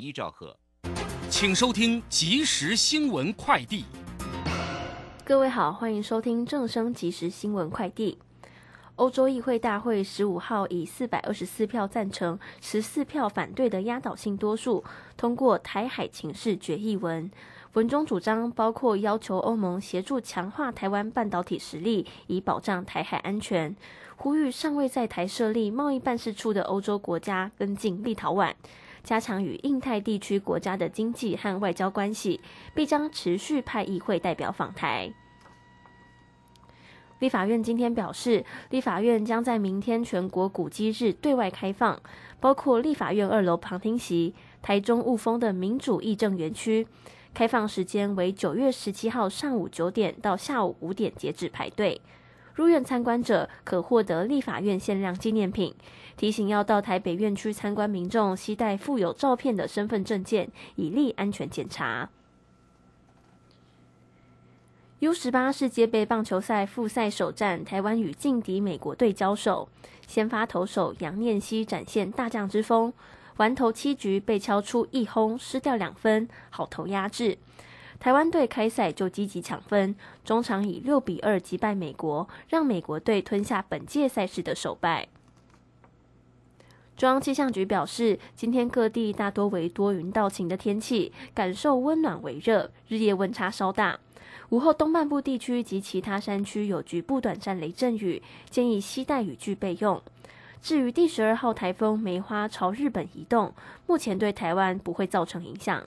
一兆赫，请收听即时新闻快递。各位好，欢迎收听正声即时新闻快递。欧洲议会大会十五号以四百二十四票赞成、十四票反对的压倒性多数通过台海情势决议文。文中主张包括要求欧盟协助强化台湾半导体实力，以保障台海安全；呼吁尚未在台设立贸易办事处的欧洲国家跟进立陶宛，加强与印太地区国家的经济和外交关系，并将持续派议会代表访台。立法院今天表示，立法院将在明天全国古迹日对外开放，包括立法院二楼旁听席、台中雾峰的民主议政园区。开放时间为九月十七号上午九点到下午五点截止排队。入院参观者可获得立法院限量纪念品。提醒要到台北院区参观民众，携带附有照片的身份证件，以利安全检查。U 十八世界杯棒球赛复赛首战，台湾与劲敌美国队交手。先发投手杨念熙展现大将之风，完投七局被敲出一轰，失掉两分，好投压制。台湾队开赛就积极抢分，中场以六比二击败美国，让美国队吞下本届赛事的首败。中央气象局表示，今天各地大多为多云到晴的天气，感受温暖为热，日夜温差稍大。午后东半部地区及其他山区有局部短暂雷阵雨，建议携带雨具备用。至于第十二号台风梅花朝日本移动，目前对台湾不会造成影响。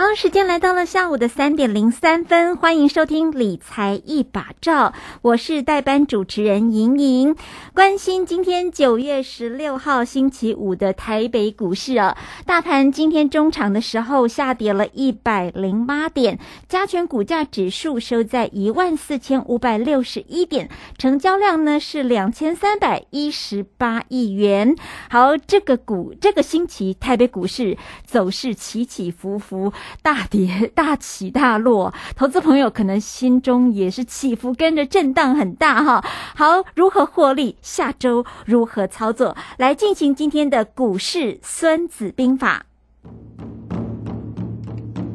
好，时间来到了下午的三点零三分，欢迎收听理财一把照，我是代班主持人莹莹。关心今天九月十六号星期五的台北股市啊，大盘今天中场的时候下跌了一百零八点，加权股价指数收在一万四千五百六十一点，成交量呢是两千三百一十八亿元。好，这个股这个星期台北股市走势起起伏伏。大跌大起大落，投资朋友可能心中也是起伏，跟着震荡很大哈。好，如何获利？下周如何操作？来进行今天的股市孙子兵法。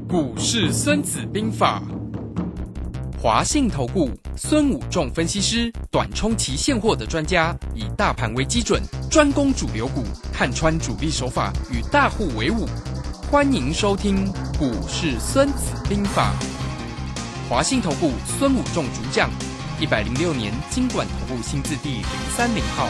股市孙子兵法，华信投顾孙武仲分析师，短冲期现货的专家，以大盘为基准，专攻主流股，看穿主力手法，与大户为伍。欢迎收听《股市孙子兵法》，华信投顾孙武仲主讲，一百零六年经管投顾新字第零三零号。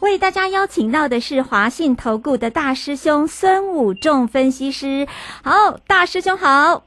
为大家邀请到的是华信投顾的大师兄孙武仲分析师。好，大师兄好。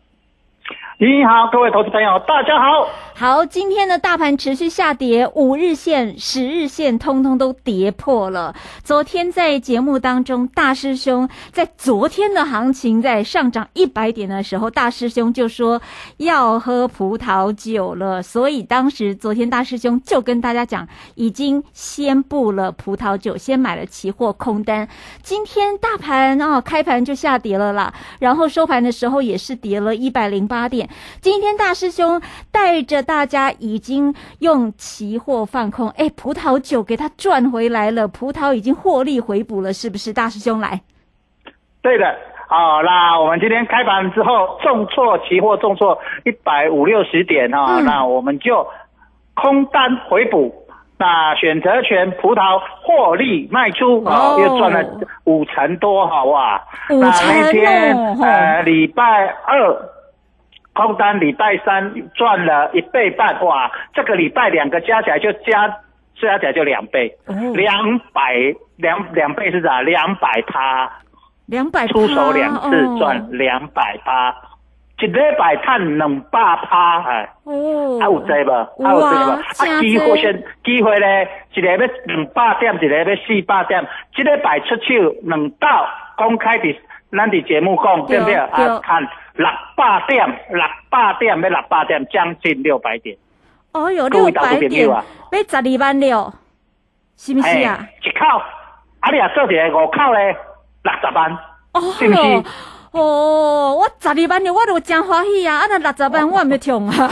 你好，各位投资朋友，大家好。好，今天的大盘持续下跌，五日线、十日线通通都跌破了。昨天在节目当中，大师兄在昨天的行情在上涨一百点的时候，大师兄就说要喝葡萄酒了，所以当时昨天大师兄就跟大家讲，已经先布了葡萄酒，先买了期货空单。今天大盘哦，开盘就下跌了啦，然后收盘的时候也是跌了一百零八点。今天大师兄带着大家已经用期货放空，哎，葡萄酒给他赚回来了，葡萄已经获利回补了，是不是？大师兄来，对的，好，那我们今天开盘之后重挫期货重挫一百五六十点哈，那我们就空单回补，那选择权葡萄获利卖出，哦，又赚了五成多，好哇，五成天哦，呃，礼拜二。空单礼拜三赚了一倍半，哇！这个礼拜两个加起来就加加起来就两倍，两百两两倍是啥？两百趴，两百出手两次赚两百趴，一礼拜赚两百趴，哎，哦，还有这吧？还有这吧？啊，机会先机会咧，一个要两百点，一个要四百点，一礼拜出手两道公开的，咱的节目讲对不对？啊，看。六百点，六百点，要六百点，将近六百点。哦哟，六百点，要十二万六，是不是啊？一口，啊你啊做一个五口咧，六十万，是不是？哦，我十二万六，我都真欢喜啊！啊那六十万我没痛啊！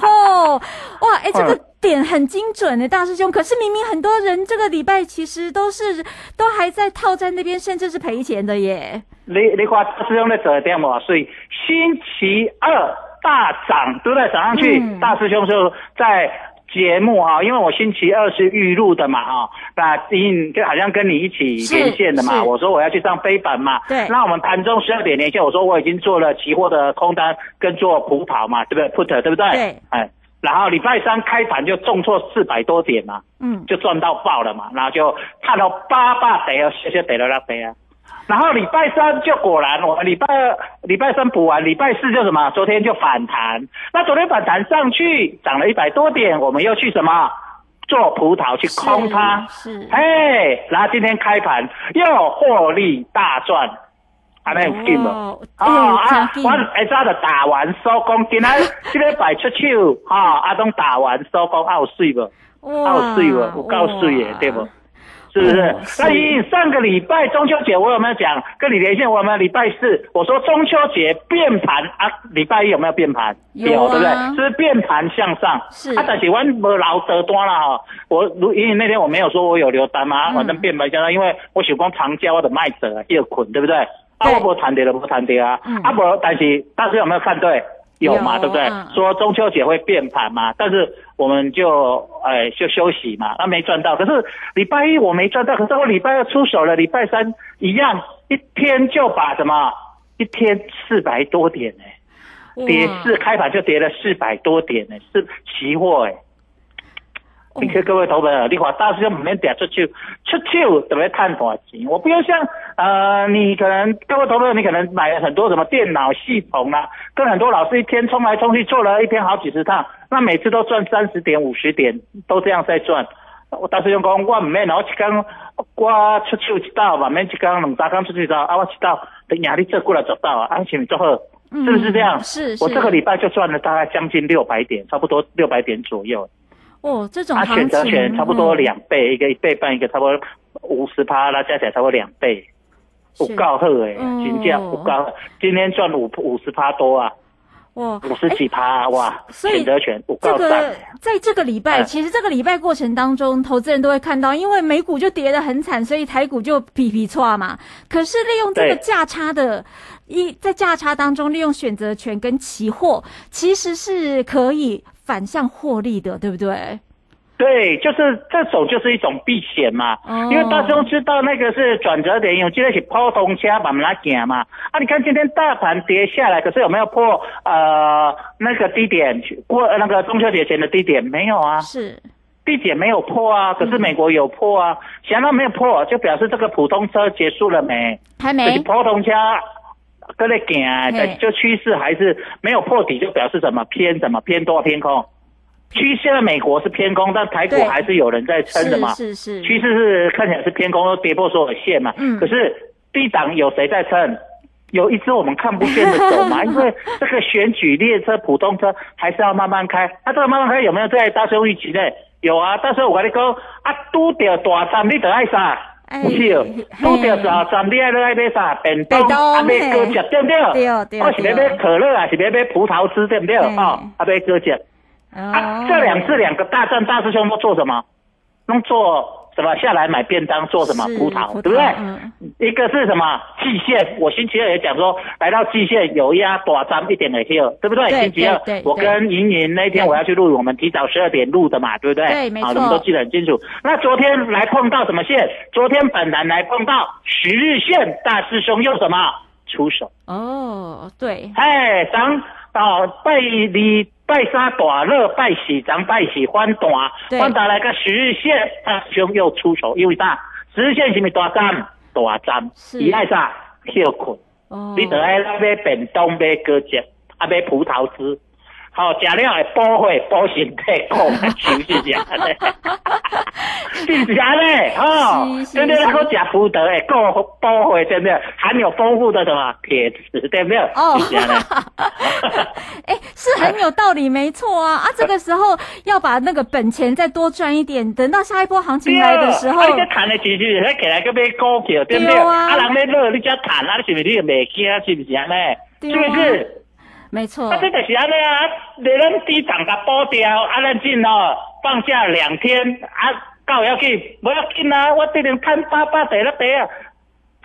哦，哇，哎，这个点很精准呢，大师兄。可是明明很多人这个礼拜其实都是都还在套在那边，甚至是赔钱的耶。你你看大师兄在做点嘛？所以星期二大涨都在涨上去。大师兄就在节目啊，因为我星期二是预录的嘛啊，那因就好像跟你一起连线的嘛。我说我要去上飞板嘛。对。那我们盘中十二点连线，我说我已经做了期货的空单跟做普跑嘛，对不对？Put 对不对？对。哎，然后礼拜三开盘就重挫四百多点嘛，嗯，就赚到爆了嘛，然后就看到八八得啊，谢谢得了那得啊。然后礼拜三就果然，我礼拜二、礼拜三补完，礼拜四就什么？昨天就反弹。那昨天反弹上去，涨了一百多点，我们又去什么？做葡萄去空它。是。嘿，然后今天开盘又获利大赚，还没有进哦。啊啊！我下早就打完收工，今天今天摆出手，哈，阿东打完收工，好水不？好水不？有够水的，对不？是不是？那你上个礼拜中秋节我有没有讲跟你连线？我们礼拜四我说中秋节变盘啊，礼拜一有没有变盘？有，对不对？是变盘向上。是。啊，但是我没老得多了哈。我如因为那天我没有说我有留单嘛，反正变盘向上，因为我喜欢长交的卖者又捆，对不对？啊，我不谈跌了，不谈跌啊。嗯啊不，但是大家有没有看对？有嘛，对不对？说中秋节会变盘嘛，但是我们就哎就休息嘛，那没赚到。可是礼拜一我没赚到，可是我礼拜二出手了，礼拜三一样，一天就把什么一天四百多点呢？跌四开盘就跌了四百多点呢，是期货哎。你看各位投资者，你话大师兄唔免跌出去，出手特别赚大钱。我不要像呃，你可能各位投资者，你可能买了很多什么电脑系统啦，跟很多老师一天冲来冲去，做了一天好几十趟，那每次都赚三十点、五十点，都这样在赚。我大师兄讲，我唔免，我一天我出手一道，嘛免一天两三天出去一道，啊，我一道等压力做过来做到啊，安全做好，是不是这样？是。我这个礼拜就赚了大概将近六百点，差不多六百点左右。哦，这种他选择权差不多两倍，一个一倍半，一个差不多五十趴，那加起来差不多两倍，不告贺哎，金价不高，今天赚五五十趴多啊，哇，五十几趴哇，选择权不高这个在这个礼拜，其实这个礼拜过程当中，投资人都会看到，因为美股就跌得很惨，所以台股就皮皮错嘛。可是利用这个价差的一在价差当中，利用选择权跟期货，其实是可以。反向获利的，对不对？对，就是这种就是一种避险嘛。哦。因为大众知道那个是转折点，因为今天是普通车慢慢来行嘛。啊，你看今天大盘跌下来，可是有没有破呃那个低点过那个中秋节前的低点？没有啊。是。低点没有破啊，可是美国有破啊。想到没有破，就表示这个普通车结束了没？还没。普通车跟那行啊，就趋势还是没有破底，就表示什么偏什么偏多偏空。趋现在美国是偏空，但台股还是有人在撑的嘛。是是是，趋势是看起来是偏空，都跌破所有线嘛。嗯可是低档有谁在撑？有一只我们看不见的手嘛，因为这个选举列车、普通车还是要慢慢开。它、这个慢慢开有没有在大收预期内？有啊，到时候我跟你讲，啊，拄到大站你得爱啥？哎不是哦，拄着大站你爱爱买啥？便当便当啊，买嘿果汁对不对？对对我是要对买可乐还，是要买葡萄汁对不对？哦，啊，买果汁。啊，这两次两个大战大师兄都做什么？弄做什么？下来买便当做什么？是葡萄，对不对？嗯一个是什么？季线，我星期二也讲说，来到季线有压短张一点的 hill，对不对？星期二我跟莹莹那天我要去录，我们提早十二点录的嘛，对不对？好，对没错你们都记得很清楚。那昨天来碰到什么线？昨天本来来碰到十日线，大师兄又什么出手？哦，对，哎，咱哦拜二拜三大热，拜四咱拜四反弹，对反弹来个十日线，大师兄又出手，因为啥？十日线是咪大站？大站，是伊爱啥？休困，哦，你得爱买便当，买果汁，啊买葡萄汁。好，食了会补血、补身体，讲 是不是这样嘞？是不是安尼？哦是，是对不对？是那个食葡萄会够补血，对不对？含有丰富的什么铁质，对不对？哦。哎，是很有道理，没错啊啊！这个时候要把那个本钱再多赚一点，等到下一波行情来的时候啊，，你这谈的其实是起来个买股票，对不对？啊啊，人咧乐，你才谈啊，你是不是你就袂惊？是不是安尼？对啊是不是？没错啊，，这就是安尼啊，你咱低档甲补掉，啊，咱进哦，放假两天啊，到要紧，不要紧啊，我这边看爸爸得了得啊。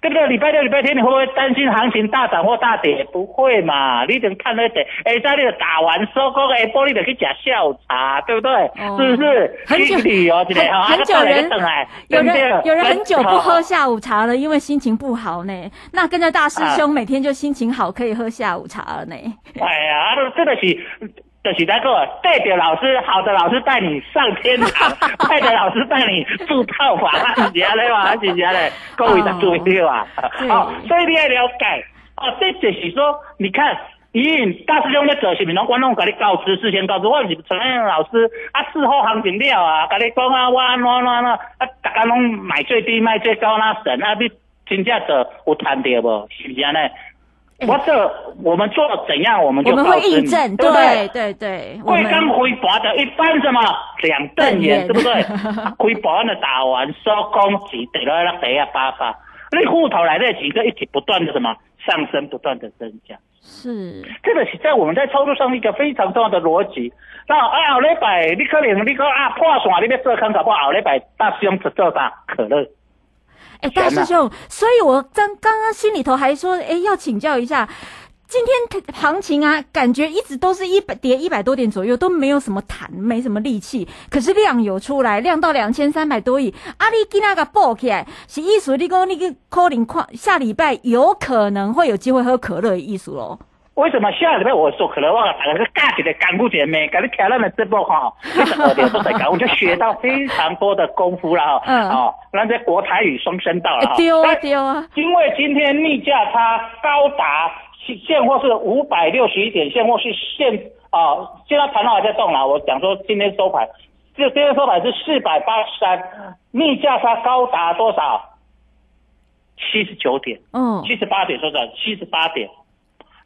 这个礼拜六、礼拜天，你会不会担心行情大涨或大跌？不会嘛，你等看那点，哎，在你打完收工，哎，玻璃就去吃下午茶，对不对？哦是不是？很久旅游很久人等来，有对不对人有人很久不喝哦下午茶了，因为心情不好呢。那跟着大师啊兄每天就心情好，可以喝下午茶了呢。哎呀，这个是，就是那个带着老师，好的老师带你上天堂，坏的老师带你住套房，是这样的嘛？是这样的，各位的注意啊！对好，所以你要了解哦，这就是说，你看。咦，大师兄在做是咪拢我拢甲你告知，事先告知，我是陈彦老师啊，事后行情了啊，甲你讲啊，我安怎安怎安怎啊，大家拢买最低卖最高那神啊，你真正做有谈到无？是不是安尼？我这我们做怎样，我们我们会就告知你印证，对不对？对对，我们贵刚回拔的一般什么两瞪眼，对不对？回拔的打完收工钱得了那得啊八八，那户头来的几个一起不断的什么上升，不断的增加。是这个是在我们在操作上一个非常重要的逻辑。那啊，后礼拜你可能你讲啊破线，你要做空，搞不好后礼拜大师兄只做啥可乐。哎，大师兄，所以我刚刚刚心里头还说，哎，要请教一下，今天行情啊，感觉一直都是一百跌一百多点左右，都没有什么弹，没什么力气。可是量有出来，量到两千三百多亿，阿里给那个爆起来，是意思你讲那个可能看下礼拜有可能会有机会喝可乐的意思喽？为什么下礼拜我说可乐？我打个大一个干部姐妹，给你听咱的直播哈，你十二点都在讲，我就学到非常多的功夫了哈。嗯哦，那这国台语双声道了丢啊丢啊！因为今天逆价差高达现货是五百六十一点，现货是现啊，现在盘后还在动了。我讲说今天收盘，这今天收盘是四百八十三，逆价差高达多少？七十九点，嗯，七十八点，说实在，七十八点。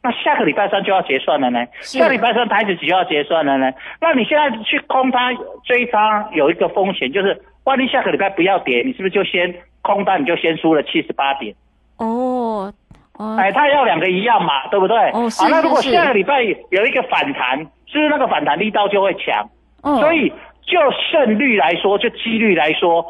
那下个礼拜三就要结算了呢，是下礼拜三台子就要结算了呢。那你现在去空它追它有一个风险，就是万一下个礼拜不要跌，你是不是就先空单，你就先输了七十八点？哦哦，哎，它要两个一样嘛，对不对？哦是好，那如果下个礼拜有一个反弹，是不是那个反弹力道就会强？哦所以就胜率来说，就几率来说，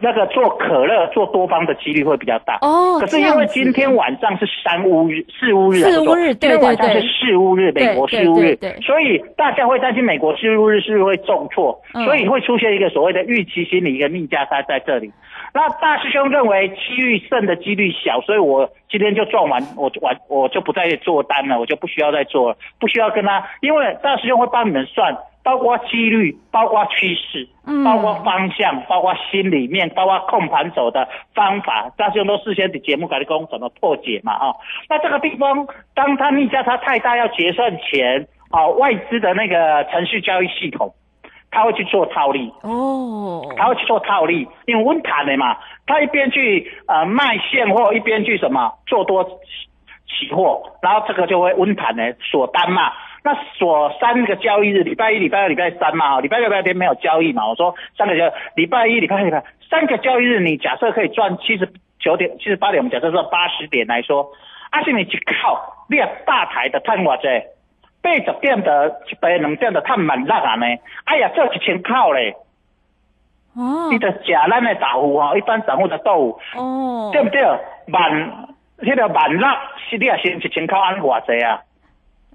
那个做可乐做多方的几率会比较大。哦可是因为今天晚上是三乌日、四乌日啊，四乌日不错今天晚上对对。对是四乌日，美国四乌日对对对，所以大家会担心美国四乌日是不是会重挫，嗯。所以会出现一个所谓的预期心理一个逆价差在这里。那大师兄认为几率胜的几率小，所以我今天就赚完，我就完我就不再做单了，我就不需要再做了，不需要跟他，因为大师兄会帮你们算，包括几率，包括趋势，嗯包括方向，包括心里面，包括控盘手的方法，大师兄都事先的节目跟你讲怎么破解嘛，哦，那这个地方当他逆价差太大要结算前，哦，外资的那个程序交易系统。他会去做套利，哦，他会去做套利，因为温谈的嘛，他一边去呃卖现货，一边去什么做多期货，然后这个就会温谈的锁单嘛。那锁三个交易日，礼拜一、礼拜二、礼拜三嘛，礼拜六、礼拜天没有交易嘛。我说三个交，礼拜一、礼拜二、礼拜三个交易日，你假设可以赚七十九点、七十八点，我们假设说八十点来说，而且你去靠你也大台的探偌济，八十点的一百两点的探万六啊呢，哎呀，做一千口咧。哦你，得食咱的豆腐吼，一般散户的豆腐，哦，对不对？万，迄、个万六，是你也先一千口安偌济啊？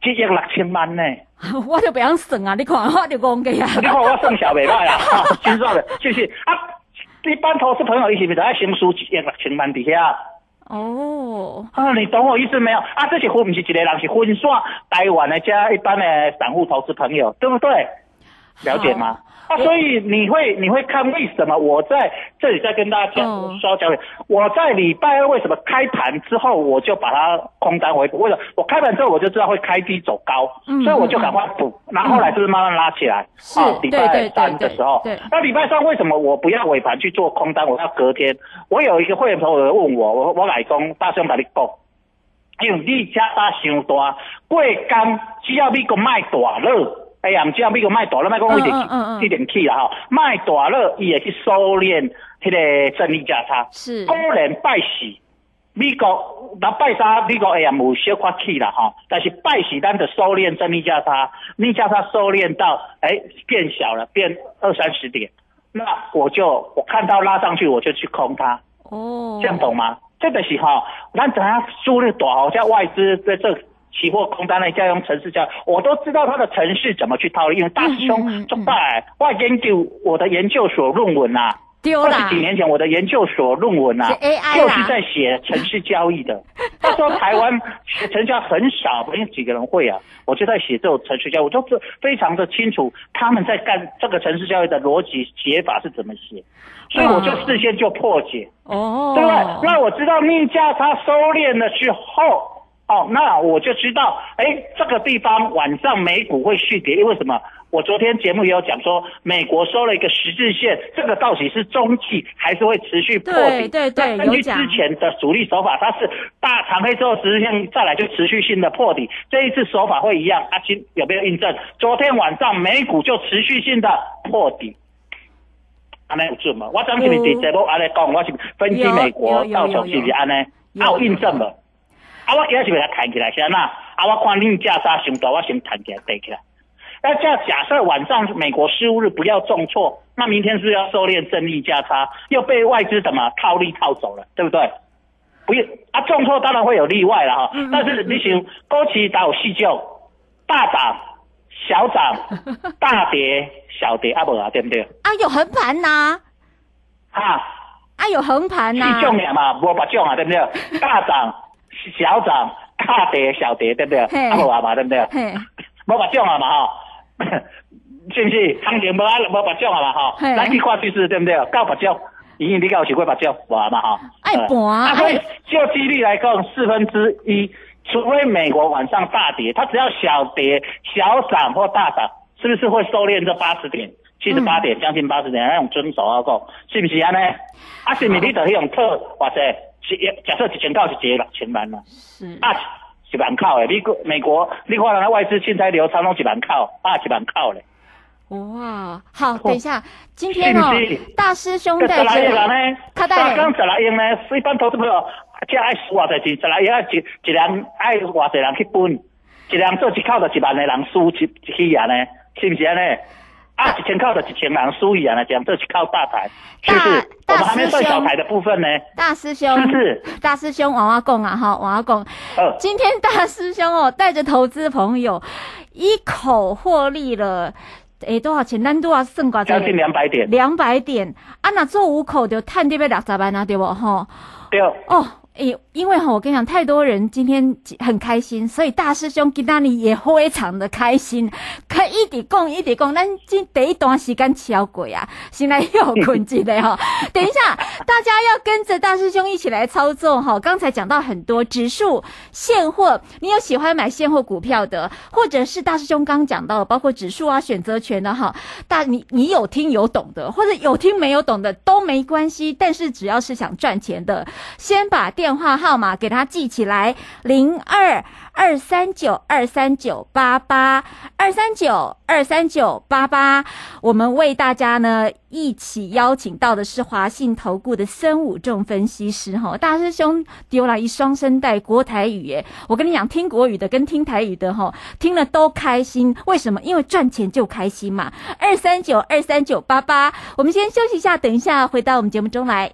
一亿六千万呢？我就不想算啊！你看，我就讲嘅啊。你看我算小袂歹啊，哈真算的，是不是？啊，一般投资朋友伊是不是爱先输一亿六千万伫遐？哦，啊，你懂我意思没有？啊，这是分不是一个人，是分散台湾的加一般的散户投资朋友，对不对？了解吗？啊，所以你会你会看为什么我在这里再跟大家讲嗯说讲，我在礼拜二为什么开盘之后我就把它空单回补？为什么？我开盘之后我就知道会开低走高，嗯所以我就赶快补，然后后来就是慢慢拉起来。是啊，礼拜三的时候那礼拜三为什么我不要尾盘去做空单？我要隔天。我有一个会员朋友问我，我我来讲，大声把你讲。因为你加大伤大，过工只要你个卖大了，哎呀，唔只要美国卖大了，卖讲一点一点起啦吼，卖大了伊会去收敛迄个正利价差，是。当然拜四。美国那拜三美国哎呀有小块起啦吼，但是拜四咱的收敛正利价差，逆价差收敛到哎变小了，变二三十点，那我就我看到拉上去我就去空它，哦，这样懂吗？这个是哈，咱怎样输入大好像外资在这期货空单呢，再用程式交易，我都知道它的程式怎么去套利。因为大师嗯嗯兄嗯做拜，我研究我的研究所论文呐、二十几年前我的研究所论文呐、是 AI 啦就是在写城市交易的。那时候台湾学程序交易很少，没有几个人会啊。我就在写这种城市交易，我就是非常的清楚他们在干这个城市交易的逻辑写法是怎么写，所以我就事先就破解。哦，对不对？那我知道逆价差收敛了之后，哦，那我就知道，哎，这个地方晚上美股会续跌，因为什么？我昨天节目也有讲说，美国收了一个十字线，这个到底是中期还是会持续破底？对对对那根据之前的主力手法，它是大长黑之后十字线再来就持续性的破底，这一次手法会一样。阿、金有没有印证？昨天晚上美股就持续性的破底。安尼有准吗？我当时你伫节目安尼讲，我是分析美国到手是不是安尼？有印证无？啊，我今日是为它弹起来，是安那？啊，我看你价差上大，我先弹起来，对起来。那这样假设晚上美国失误日不要重挫，那明天是不是要收敛正利价差，又被外资怎么套利套走了，对不对？不要啊，重挫当然会有例外了哈，嗯但是你想高期打有细就大涨、小涨、大跌、小跌啊，无啊，对不对？啊有横盘呐，啊，啊有横盘呐四，种呀嘛，无八种啊，对不对？大涨、小涨、大跌、小跌，对不对？嘿啊无啊嘛，对不对？嘿，无八种啊嘛吼，是不是？行情无啊无八种啊嘛吼，嘿咱去看趋势对不对？到八种，已经你有是过八种，无啊嘛吼。爱盘所以就几率来讲，四分之一，除非美国晚上大跌，它只要小跌、小涨或大涨，是不是会收敛这八十点？七十八点，将近八十点，那种遵守啊讲，是不是安尼？啊，是不是你得迄种特或者是假设一千口是一个六千万啦，是。啊，一万口诶，美国美国你看人家外资现在流差拢一万口，啊一万口咧，哇，好，等一下，今天哦是是，大师兄这在十来呢，较等下三讲十来亿呢，一般投资朋友这爱输偌济钱，十来亿啊一一人爱偌济人去分，一人做一口就一万个人输一一起啊呢，是不是安尼？啊，一千口就一千人输一啊呢，这是靠大台，是不是？大我们还没小台的部分呢，大师兄是不是？大师兄往下讲啊，哈，往下讲。呃，今天大师兄哦，带着投资朋友一口获利了诶多少钱？咱都要算过将近两百点，两百点啊！那做五口就探这边六十万啊，对不吼？对哦。诶，因为哈，我跟你讲，太多人今天很开心，所以大师兄今天也非常的开心，可一直讲一直讲，咱今第一段时间超过啊，现在又困境的哈。等一下，大家要跟着大师兄一起来操作哈。刚才讲到很多指数、现货，你有喜欢买现货股票的，或者是大师兄刚讲到，包括指数啊、选择权的哈。大你你有听有懂的，或者有听没有懂的都没关系，但是只要是想赚钱的，先把电。电话号码给他记起来：零二二三九二三九八八二三九二三九八八。我们为大家呢一起邀请到的是华信投顾的孙武仲分析师哈，大师兄丢了一双声带国台语耶！我跟你讲，听国语的跟听台语的哈，听了都开心。为什么？因为赚钱就开心嘛。二三九二三九八八，我们先休息一下，等一下回到我们节目中来。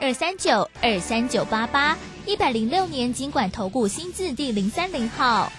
二三九二三九八八，一百零六年尽管投顾新字第零三零号。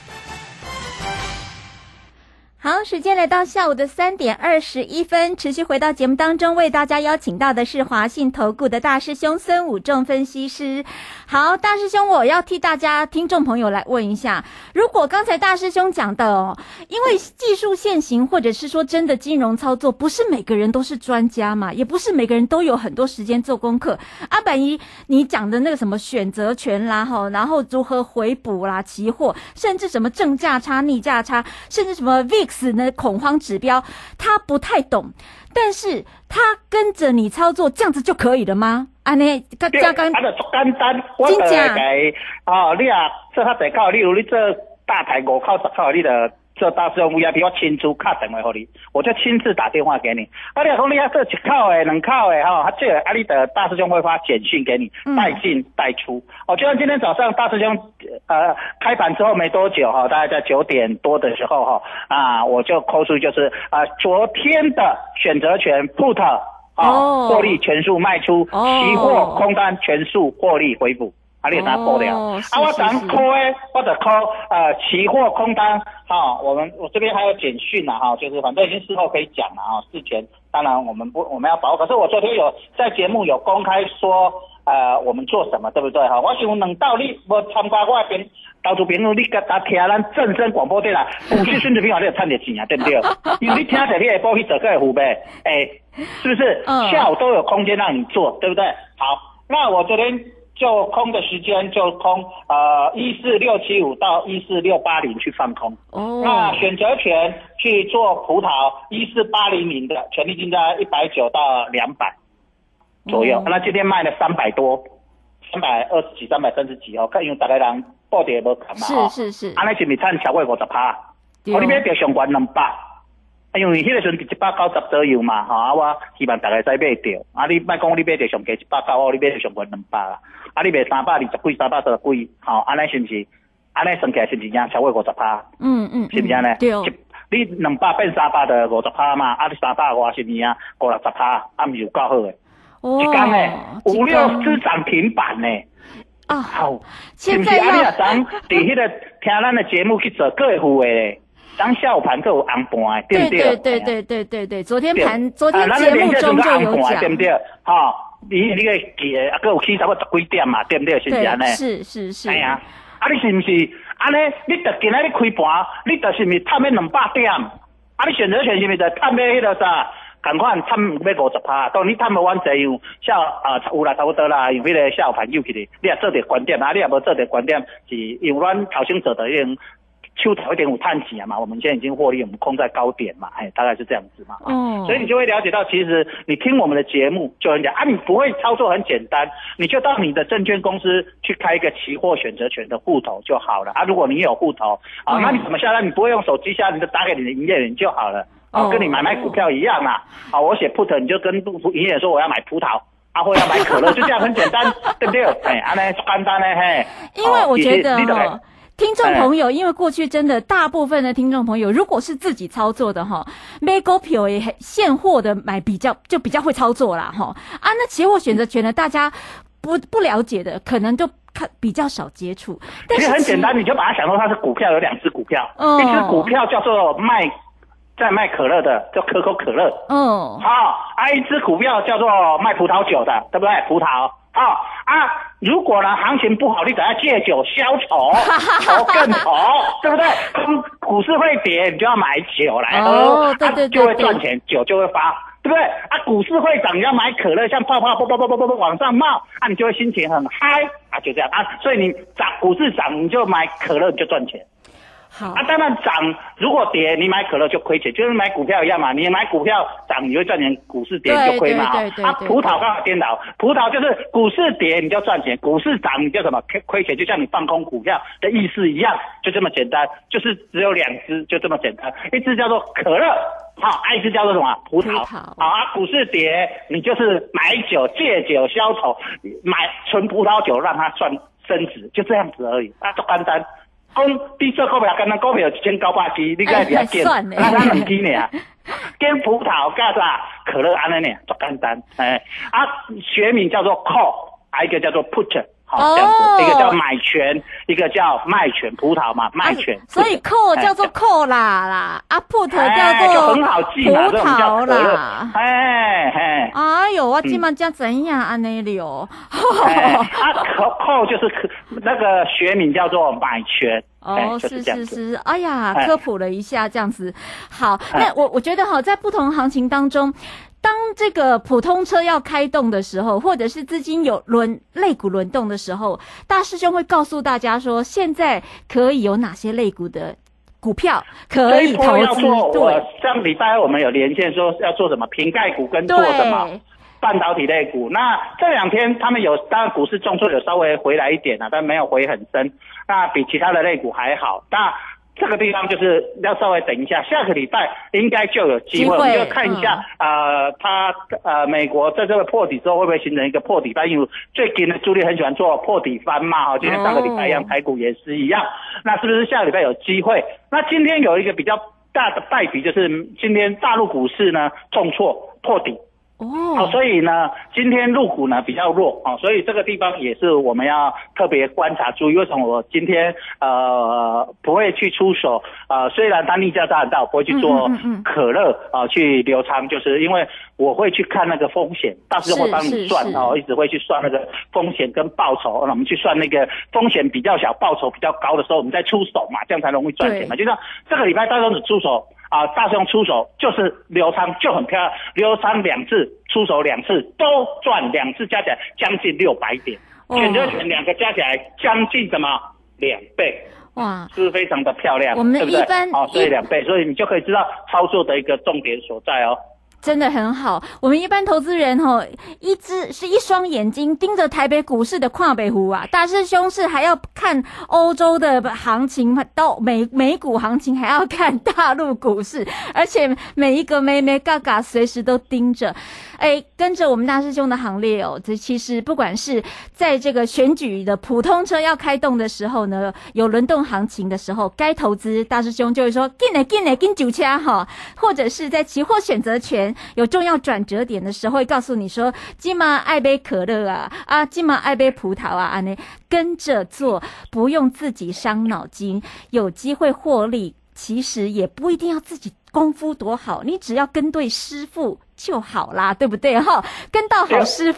好，时间来到下午的三点二十一分，持续回到节目当中，为大家邀请到的是华信投顾的大师兄孙武仲分析师。好，大师兄，我要替大家听众朋友来问一下，如果刚才大师兄讲的哦，因为技术现行，或者是说真的金融操作，不是每个人都是专家嘛，也不是每个人都有很多时间做功课。阿板一，你讲的那个什么选择权啦，哈，然后如何回补啦，期货，甚至什么正价差、逆价差，甚至什么 VIX。死呢？恐慌指标，他不太懂，但是他跟着你操作，这样子就可以了吗？安尼，他加刚，他就简单，我就来哦，你啊，做他第口，例如你做大台五靠十靠，你的。这大师兄 VIP 我亲自卡电话给你，我就亲自打电话给你。啊，你讲你要做一靠诶，两靠诶，哈，他这阿里的大师兄会发简讯给你，带进带出。哦，就像今天早上大师兄呃开盘之后没多久哈，大概在九点多的时候哈，啊，我就扣出就是啊昨天的选择权 put 啊获利全数卖出，期货空单全数获利回补。啊，你拿报了，啊，我咱扣诶，或者扣呃期货空单，哈，我们我这边还有简讯呐，哈，就是反正已经事后可以讲了啊，事前当然我们不我们要保，可是我昨天有在节目有公开说，呃，我们做什么，对不对哈？我想能到你我参加我边到处评论，你甲他听咱正声广播电台，股市孙子兵法你有赚点钱啊，对不对？因为你听着你会报去做个湖呗，哎，是不是？下午都有空间让你做，对不对？好，那我昨天。就空的时间就空，呃，一四六七五到一四六八零去放空。哦。那选择权去做葡萄，一四八零零的，权利金在一百九到两百左右。那今天卖了三百多，三百二十几、三百三十几哦。看因为大家人报的也无看嘛。是是是。安尼是咪赚超过五十趴？我你边就上关两百。因为迄个时阵一百九十左右嘛，吼，啊，我希望大家使买着，啊，你莫讲你买着上价一百九，哦，你买着上关两百啦，啊，你卖三百二十几、三百三十几，吼，安尼是毋是？安尼算起来是毋是赢超过五十趴？嗯嗯，是毋是安尼？对。你两百变三百的五十趴嘛，啊，你三百话是毋是啊？五六十趴，啊，毋是有够好诶。哦。一天诶，五六只涨停板呢。啊。好。是毋是啊？你啊，当伫迄个听咱的节目去做客户诶。当下午盘都有红盘，对不对？对对对对对对昨天盘，昨天节目中就有讲，对不对？哈，你你个记啊，个有起差不多十几点嘛，对不对？是不是安尼？是是是。哎呀，啊，你是不是安尼？你特今仔日开盘，你就是咪探咩两百点？啊，你选择权是咪在探咩迄个啥？赶快探要五十趴，当你探无完这样，下啊有啦差不多啦，用迄个下午盘又起嚟，你也做点观点啊，你也无做点观点，是用咱头先做的迄种。秋早一点五探几啊嘛，我们现在已经获利，我们空在高点嘛，哎，大概是这样子嘛。哦，所以你就会了解到，其实你听我们的节目就很讲啊，你不会操作很简单，你就到你的证券公司去开一个期货选择权的户头就好了啊。如果你有户头啊，那你怎么下单？你不会用手机下，你就打给你的营业员就好了。啊，跟你买卖股票一样嘛。啊，我写 put，你就跟营业员说我要买葡萄，啊，或要买可乐，就这样很简单，对不对？哎，安尼简单呢，嘿。因为我觉得哦。听众朋友，因为过去真的大部分的听众朋友，如果是自己操作的哈，买股票也很现货的买比较就比较会操作啦哈啊，那期货选择权呢，大家不不了解的，可能就看比较少接触。但其是实很简单，你就把它想成它是股票，有两只股票，哦一只股票叫做卖在卖可乐的，叫可口可乐。哦，好、啊，一只股票叫做卖葡萄酒的，对不对？葡萄。好、啊，如果呢行情不好，你等下借酒消愁，愁 更愁，对不对？当股市会跌，你就要买酒来喝，它哦对对对就会赚钱，酒就会发，对不对？啊，股市会涨，你要买可乐，像泡泡啵啵啵啵啵啵往上冒，啊，你就会心情很嗨，啊，就这样啊，所以你涨股市涨，你就买可乐，你就赚钱。好啊，当然涨，如果跌，你买可乐就亏钱，就是买股票一样嘛。你买股票涨，你会赚钱；股市跌你就亏嘛。啊，对对对对葡萄刚好颠倒，葡萄就是股市跌你就赚钱，股市涨你就什么亏亏钱，就像你放空股票的意思一样，就这么简单，就是只有两只，就这么简单。一只叫做可乐，好、啊，一只叫做什么葡萄。好啊，股市跌，你就是买酒借酒消愁，买纯葡萄酒让它赚升值，就这样子而已，啊，就简单。讲你做股票，敢若股票一千九百支，你该比较见，算了那咱两支呢？跟葡萄加啥可乐安尼呢，足简单。哎，啊，学名叫做 call，还，一个叫做 put，好、这样子，哦一个叫买权，一个叫卖权，葡萄嘛，卖权。啊所以哎叫做扣啦啦，啊 put 哎叫做就很好记嘛，叫萄可乐啦。。哎哎。哎呦，我今晚叫怎样安尼了？哎，啊，扣扣就是可那个学名叫做买权，哎哦，就是。是是，哎呀，哎科普了一下，这样子。好，那我我觉得哈，在不同行情当中，当这个普通车要开动的时候，或者是资金有轮类股轮动的时候，大师兄会告诉大家说，现在可以有哪些类股的股票可以投资？对上礼拜我们有连线说要做什么瓶盖股跟做什么，半导体类股。那这两天他们有，当然股市重挫有稍微回来一点啊，但没有回很深，那比其他的类股还好。那这个地方就是要稍微等一下，下个礼拜应该就有机会，我们就看一下，呃，它呃美国在这个破底之后会不会形成一个破底翻？因为最近的朱莉很喜欢做破底翻嘛，哈，今天上个礼拜一样，哦台股也是一样。那是不是下个礼拜有机会？那今天有一个比较大的败笔，就是今天大陆股市呢重挫破底。哦，哦，所以呢，今天入股呢比较弱哦，所以这个地方也是我们要特别观察注意。为什么我今天呃不会去出手？呃，虽然它逆价大，我不会去做嗯嗯嗯嗯可乐啊、呃去流仓，就是因为我会去看那个风险，到时候会帮你算是哦，一直会去算那个风险跟报酬。那我们去算那个风险比较小、报酬比较高的时候，我们再出手嘛，这样才容易赚钱嘛。就像这个礼拜大师兄只出手。啊，大熊出手就是刘仓就很漂亮，刘仓两次，出手两次都赚，两次加起来将近六百点，哦选择权两个加起来将近什么两倍，哇，是不是非常的漂亮？我们对不对所以一两倍，所以你就可以知道操作的一个重点所在哦。真的很好。我们一般投资人哈，一只是一双眼睛盯着台北股市的跨北湖啊，大师兄是还要看欧洲的行情，到美美股行情，还要看大陆股市，而且每一个妹妹嘎嘎随时都盯着。哎，跟着我们大师兄的行列哦，这其实不管是在这个选举的普通车要开动的时候呢，有轮动行情的时候，该投资大师兄就会说进来进来进九掐哈，或者是在期货选择权有重要转折点的时候，会告诉你说今嘛爱杯可乐啊啊，今嘛爱杯葡萄啊，安内跟着做，不用自己伤脑筋，有机会获利。其实也不一定要自己功夫多好，你只要跟对师傅就好啦，对不对哈？跟到好师傅。